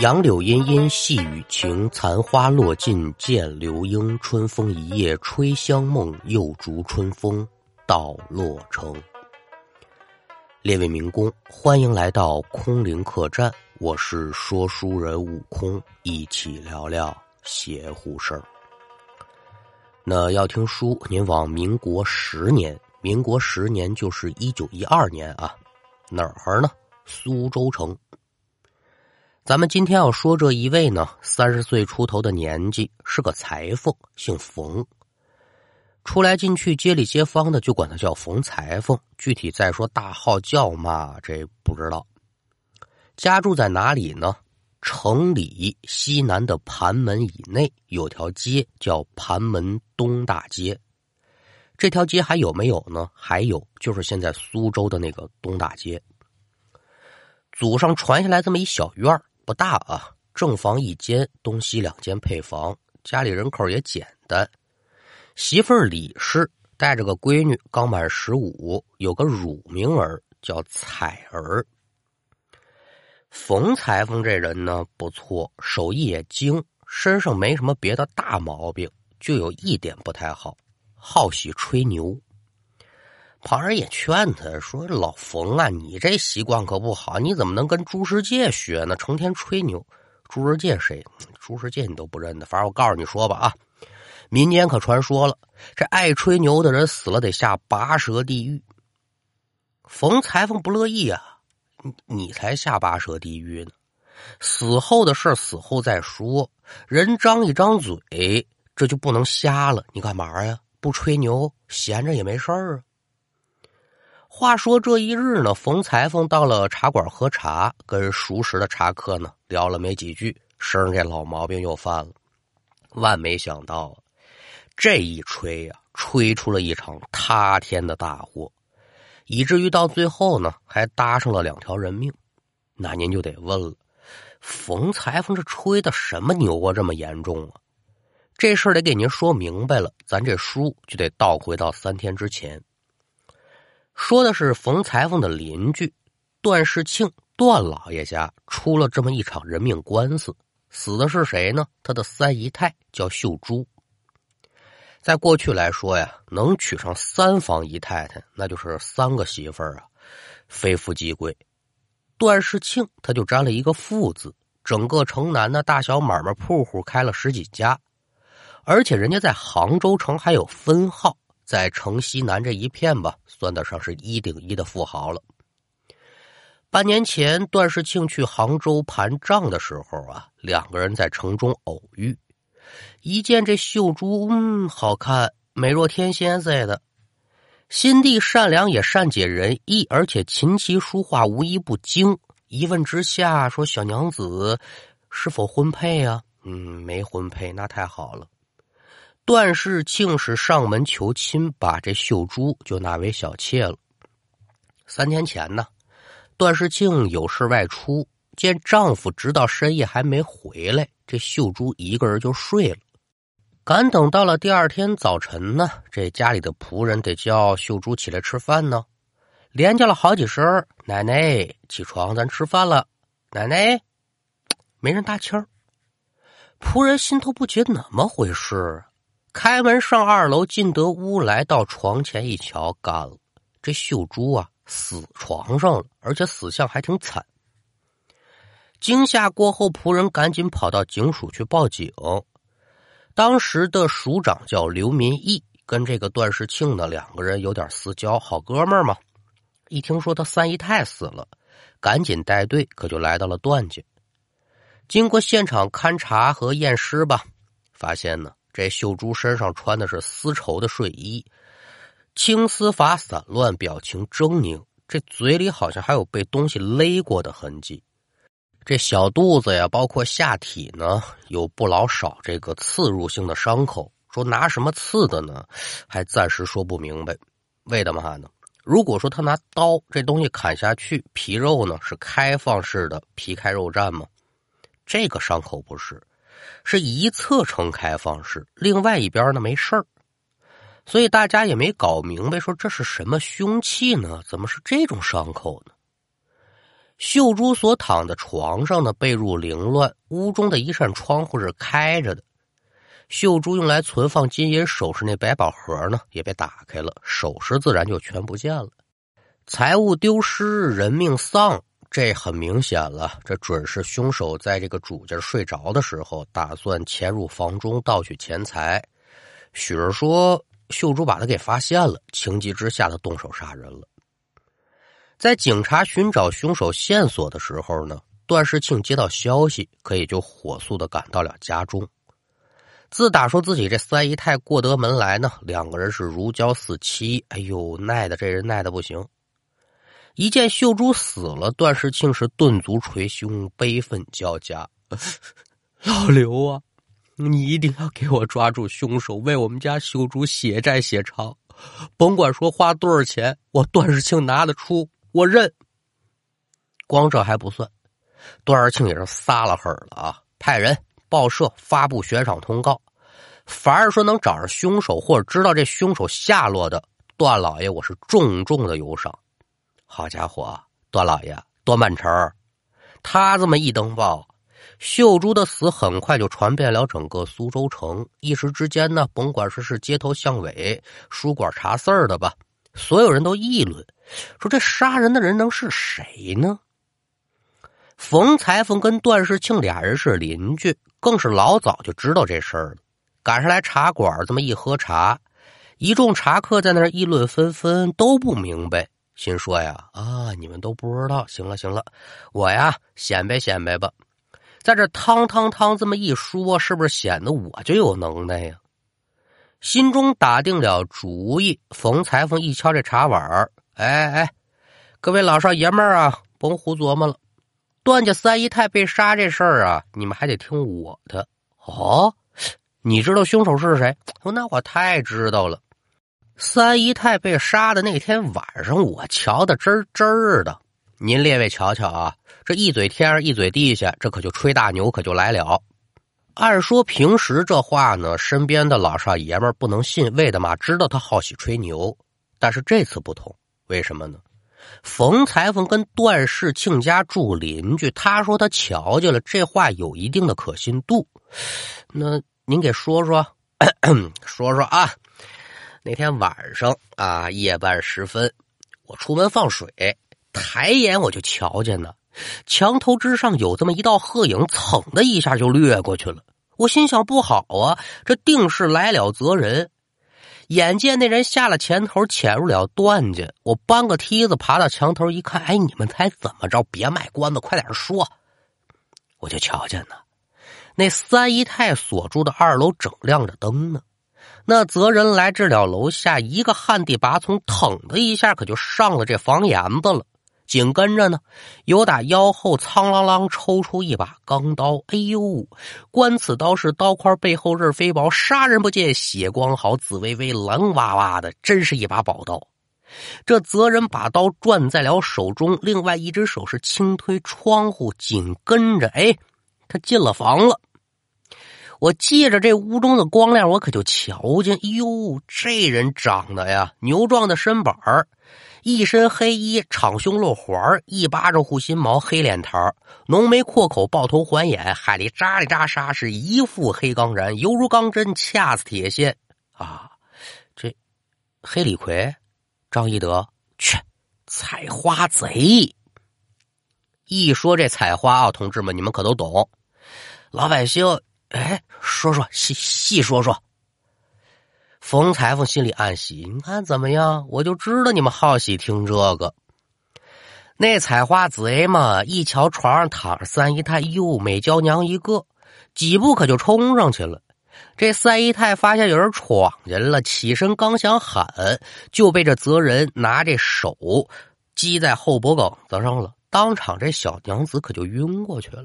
杨柳阴阴细雨晴，残花落尽见流莺。春风一夜吹香梦，又逐春风到洛城。列位民工，欢迎来到空灵客栈，我是说书人悟空，一起聊聊邪乎事儿。那要听书，您往民国十年，民国十年就是一九一二年啊，哪儿呢？苏州城。咱们今天要说这一位呢，三十岁出头的年纪，是个裁缝，姓冯。出来进去街里街坊的就管他叫冯裁缝。具体再说大号叫嘛，这不知道。家住在哪里呢？城里西南的盘门以内有条街叫盘门东大街。这条街还有没有呢？还有，就是现在苏州的那个东大街。祖上传下来这么一小院儿。不大啊，正房一间，东西两间配房，家里人口也简单。媳妇儿李氏带着个闺女，刚满十五，有个乳名儿叫彩儿。冯裁缝这人呢不错，手艺也精，身上没什么别的大毛病，就有一点不太好，好喜吹牛。旁人也劝他说：“老冯啊，你这习惯可不好，你怎么能跟朱世界学呢？成天吹牛。朱世界谁？朱世界你都不认得。反正我告诉你说吧啊，民间可传说了，这爱吹牛的人死了得下拔舌地狱。冯裁缝不乐意啊，你你才下拔舌地狱呢！死后的事死后再说，人张一张嘴，这就不能瞎了。你干嘛呀？不吹牛，闲着也没事儿啊。”话说这一日呢，冯裁缝到了茶馆喝茶，跟熟识的茶客呢聊了没几句，身上这老毛病又犯了。万没想到，这一吹呀，吹出了一场塌天的大祸，以至于到最后呢，还搭上了两条人命。那您就得问了，冯裁缝这吹的什么牛啊，这么严重啊？这事儿得给您说明白了，咱这书就得倒回到三天之前。说的是冯裁缝的邻居段世庆，段老爷家出了这么一场人命官司，死的是谁呢？他的三姨太叫秀珠。在过去来说呀，能娶上三房姨太太，那就是三个媳妇儿啊，非富即贵。段世庆他就沾了一个富字，整个城南的大小买卖铺户开了十几家，而且人家在杭州城还有分号。在城西南这一片吧，算得上是一顶一的富豪了。半年前，段世庆去杭州盘账的时候啊，两个人在城中偶遇，一见这秀珠，嗯，好看，美若天仙似的，心地善良，也善解人意，而且琴棋书画无一不精。一问之下，说小娘子是否婚配啊？嗯，没婚配，那太好了。段世庆是上门求亲，把这秀珠就纳为小妾了。三天前呢，段世庆有事外出，见丈夫直到深夜还没回来，这秀珠一个人就睡了。赶等到了第二天早晨呢，这家里的仆人得叫秀珠起来吃饭呢，连叫了好几声：“奶奶起床，咱吃饭了。”奶奶没人搭腔仆人心头不解，怎么回事？开门上二楼，进得屋来到床前一瞧，干了！这秀珠啊，死床上了，而且死相还挺惨。惊吓过后，仆人赶紧跑到警署去报警。当时的署长叫刘民义，跟这个段世庆呢两个人有点私交，好哥们嘛。一听说他三姨太死了，赶紧带队，可就来到了段家。经过现场勘查和验尸吧，发现呢。这秀珠身上穿的是丝绸的睡衣，青丝发散乱，表情狰狞，这嘴里好像还有被东西勒过的痕迹。这小肚子呀，包括下体呢，有不老少这个刺入性的伤口。说拿什么刺的呢？还暂时说不明白。为的嘛呢？如果说他拿刀这东西砍下去，皮肉呢是开放式的皮开肉绽吗？这个伤口不是。是一侧呈开放式，另外一边呢没事儿，所以大家也没搞明白，说这是什么凶器呢？怎么是这种伤口呢？秀珠所躺的床上呢，被褥凌乱，屋中的一扇窗户是开着的。秀珠用来存放金银首饰那百宝盒呢，也被打开了，首饰自然就全不见了。财物丢失，人命丧，这很明显了，这准是凶手在这个主家睡着的时候，打算潜入房中盗取钱财。许儿说，秀珠把他给发现了，情急之下，他动手杀人了。在警察寻找凶手线索的时候呢，段世庆接到消息，可以就火速的赶到了家中。自打说自己这三姨太过得门来呢，两个人是如胶似漆。哎呦，耐的这人耐的不行。一见秀珠死了，段世庆是顿足捶胸，悲愤交加。老刘啊，你一定要给我抓住凶手，为我们家秀珠血债血偿。甭管说花多少钱，我段世庆拿得出，我认。光这还不算，段世庆也是撒了狠了啊，派人。报社发布悬赏通告，凡是说能找着凶手或者知道这凶手下落的，段老爷我是重重的有赏。好家伙，段老爷，段半成，他这么一登报，秀珠的死很快就传遍了整个苏州城。一时之间呢，甭管说是街头巷尾、书馆查事儿的吧，所有人都议论，说这杀人的人能是谁呢？冯裁缝跟段世庆俩人是邻居。更是老早就知道这事儿了，赶上来茶馆这么一喝茶，一众茶客在那议论纷纷，都不明白，心说呀啊，你们都不知道，行了行了，我呀显摆显摆吧，在这汤汤汤这么一说，是不是显得我就有能耐呀？心中打定了主意，冯裁缝一敲这茶碗哎哎，各位老少爷们儿啊，甭胡琢磨了。段家三姨太被杀这事儿啊，你们还得听我的哦。你知道凶手是谁？那我太知道了。三姨太被杀的那天晚上，我瞧的真真儿的。您列位瞧瞧啊，这一嘴天上一嘴地下，这可就吹大牛，可就来了。按说平时这话呢，身边的老少爷们儿不能信，为的嘛？知道他好喜吹牛。但是这次不同，为什么呢？冯裁缝跟段世庆家住邻居，他说他瞧见了，这话有一定的可信度。那您给说说，说说啊？那天晚上啊，夜半时分，我出门放水，抬眼我就瞧见呢，墙头之上有这么一道鹤影，噌的一下就掠过去了。我心想不好啊，这定是来了责人。眼见那人下了前头，潜入了段家，我搬个梯子爬到墙头一看，哎，你们猜怎么着？别卖关子，快点说！我就瞧见呢，那三姨太所住的二楼正亮着灯呢。那责人来至了楼下，一个旱地拔葱，腾的一下可就上了这房檐子了。紧跟着呢，由打腰后苍啷啷抽出一把钢刀。哎呦，观此刀是刀块背后刃飞薄，杀人不见血光好，紫微微蓝哇哇的，真是一把宝刀。这责人把刀攥在了手中，另外一只手是轻推窗户，紧跟着，哎，他进了房了。我借着这屋中的光亮，我可就瞧见，哟，这人长得呀，牛壮的身板儿。一身黑衣，敞胸露环一巴掌护心毛，黑脸膛浓眉阔口，豹头环眼，海里扎里扎沙，是一副黑钢髯，犹如钢针，恰似铁线啊！这黑李逵，张一德，去采花贼。一说这采花啊，同志们，你们可都懂。老百姓，哎，说说细细说说。冯裁缝心里暗喜，你看怎么样？我就知道你们好喜听这个。那采花贼嘛，一瞧床上躺着三姨太，哟，美娇娘一个，几步可就冲上去了。这三姨太发现有人闯进了，起身刚想喊，就被这责人拿这手击在后脖梗子上了，当场这小娘子可就晕过去了。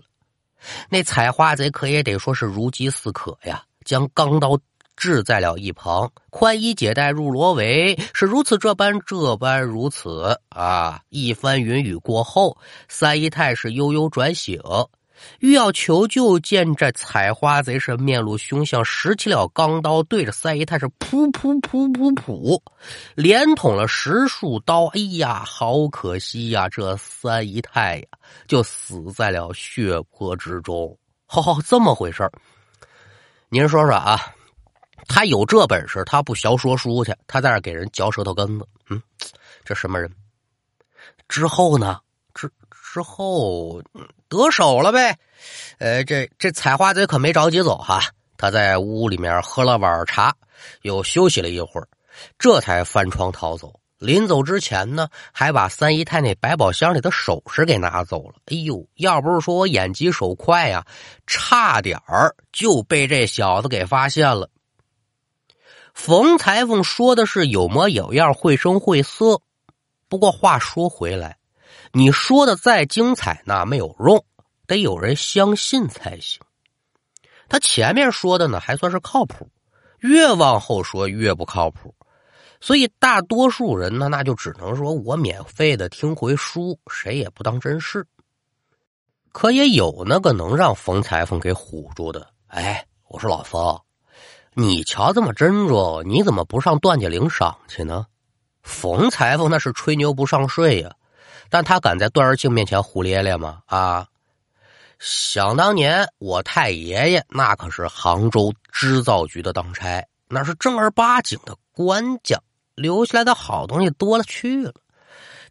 那采花贼可也得说是如饥似渴呀，将钢刀。置在了一旁，宽衣解带入罗围，是如此这般这般如此啊！一番云雨过后，三姨太是悠悠转醒，欲要求救，见这采花贼是面露凶相，拾起了钢刀，对着三姨太是噗噗噗噗噗，连捅了十数刀。哎呀，好可惜呀！这三姨太呀，就死在了血泊之中。哦，这么回事您说说啊，他有这本事，他不学说书去，他在这给人嚼舌头根子。嗯，这什么人？之后呢？之后得手了呗。呃，这这采花贼可没着急走哈，他在屋里面喝了碗茶，又休息了一会儿，这才翻窗逃走。临走之前呢，还把三姨太那百宝箱里的首饰给拿走了。哎呦，要不是说我眼疾手快呀，差点儿就被这小子给发现了。冯裁缝说的是有模有样、绘声绘色，不过话说回来，你说的再精彩那没有用。得有人相信才行。他前面说的呢，还算是靠谱；越往后说越不靠谱。所以大多数人呢，那就只能说我免费的听回书，谁也不当真事。可也有那个能让冯裁缝给唬住的。哎，我说老冯，你瞧这么斟酌，你怎么不上段家领赏去呢？冯裁缝那是吹牛不上税呀，但他敢在段儿庆面前胡咧咧吗？啊！想当年，我太爷爷那可是杭州织造局的当差，那是正儿八经的官将，留下来的好东西多了去了。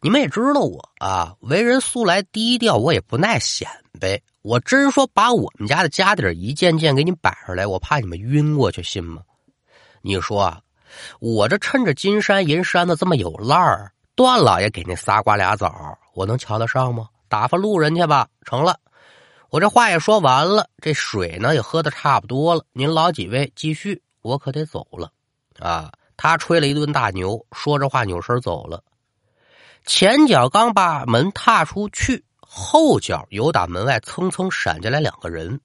你们也知道我啊，为人素来低调，我也不耐显摆。我真说把我们家的家底一件件给你摆出来，我怕你们晕过去，信吗？你说啊，我这趁着金山银山的这么有烂儿，段老爷给那仨瓜俩枣，我能瞧得上吗？打发路人去吧，成了。我这话也说完了，这水呢也喝的差不多了。您老几位继续，我可得走了。啊，他吹了一顿大牛，说着话扭身走了。前脚刚把门踏出去，后脚又打门外蹭蹭闪进来两个人，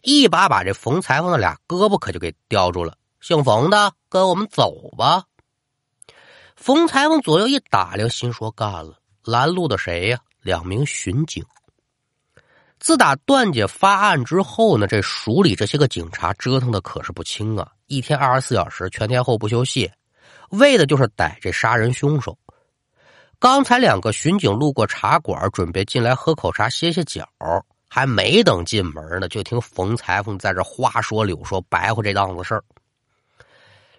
一把把这冯裁缝的俩胳膊可就给叼住了。姓冯的，跟我们走吧。冯裁缝左右一打量，心说干了，拦路的谁呀？两名巡警。自打段家发案之后呢，这署里这些个警察折腾的可是不轻啊！一天二十四小时，全天候不休息，为的就是逮这杀人凶手。刚才两个巡警路过茶馆，准备进来喝口茶歇歇脚，还没等进门呢，就听冯裁缝在这花说柳说白话这档子事儿。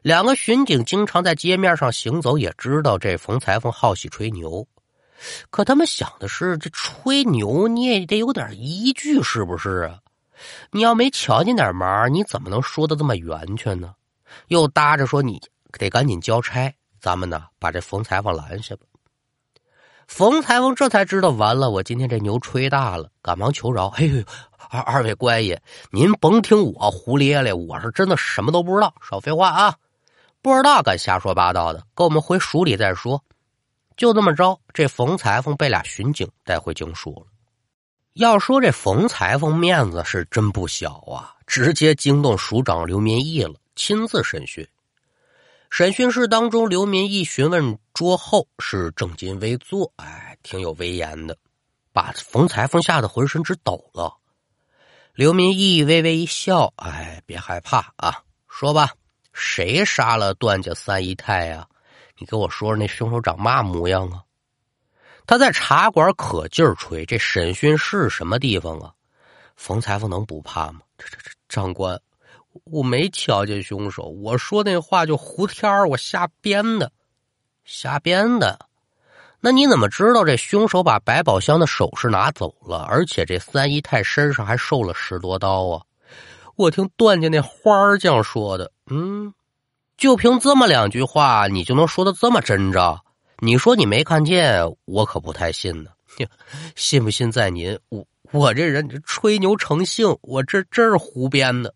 两个巡警经常在街面上行走，也知道这冯裁缝好喜吹牛。可他们想的是，这吹牛你也得有点依据，是不是啊？你要没瞧见点忙，你怎么能说的这么圆圈呢？又搭着说你得赶紧交差，咱们呢把这冯裁缝拦下吧。冯裁缝这才知道，完了，我今天这牛吹大了，赶忙求饶。哎呦，二二位官爷，您甭听我胡咧咧，我是真的什么都不知道，少废话啊！不知道敢瞎说八道的，跟我们回署里再说。就这么着，这冯裁缝被俩巡警带回警署了。要说这冯裁缝面子是真不小啊，直接惊动署长刘民义了，亲自审讯。审讯室当中，刘民义询问桌后是正襟危坐，哎，挺有威严的，把冯裁缝吓得浑身直抖了。刘民义微微一笑，哎，别害怕啊，说吧，谁杀了段家三姨太呀？你给我说说那凶手长嘛模样啊？他在茶馆可劲儿吹，这审讯室什么地方啊？冯裁缝能不怕吗？这这这，长官，我没瞧见凶手，我说那话就胡天儿我瞎编的，瞎编的。那你怎么知道这凶手把百宝箱的首饰拿走了，而且这三姨太身上还受了十多刀啊？我听段家那花匠说的，嗯。就凭这么两句话，你就能说的这么真着？你说你没看见，我可不太信呢。信不信在您。我我这人吹牛成性，我这真是胡编的。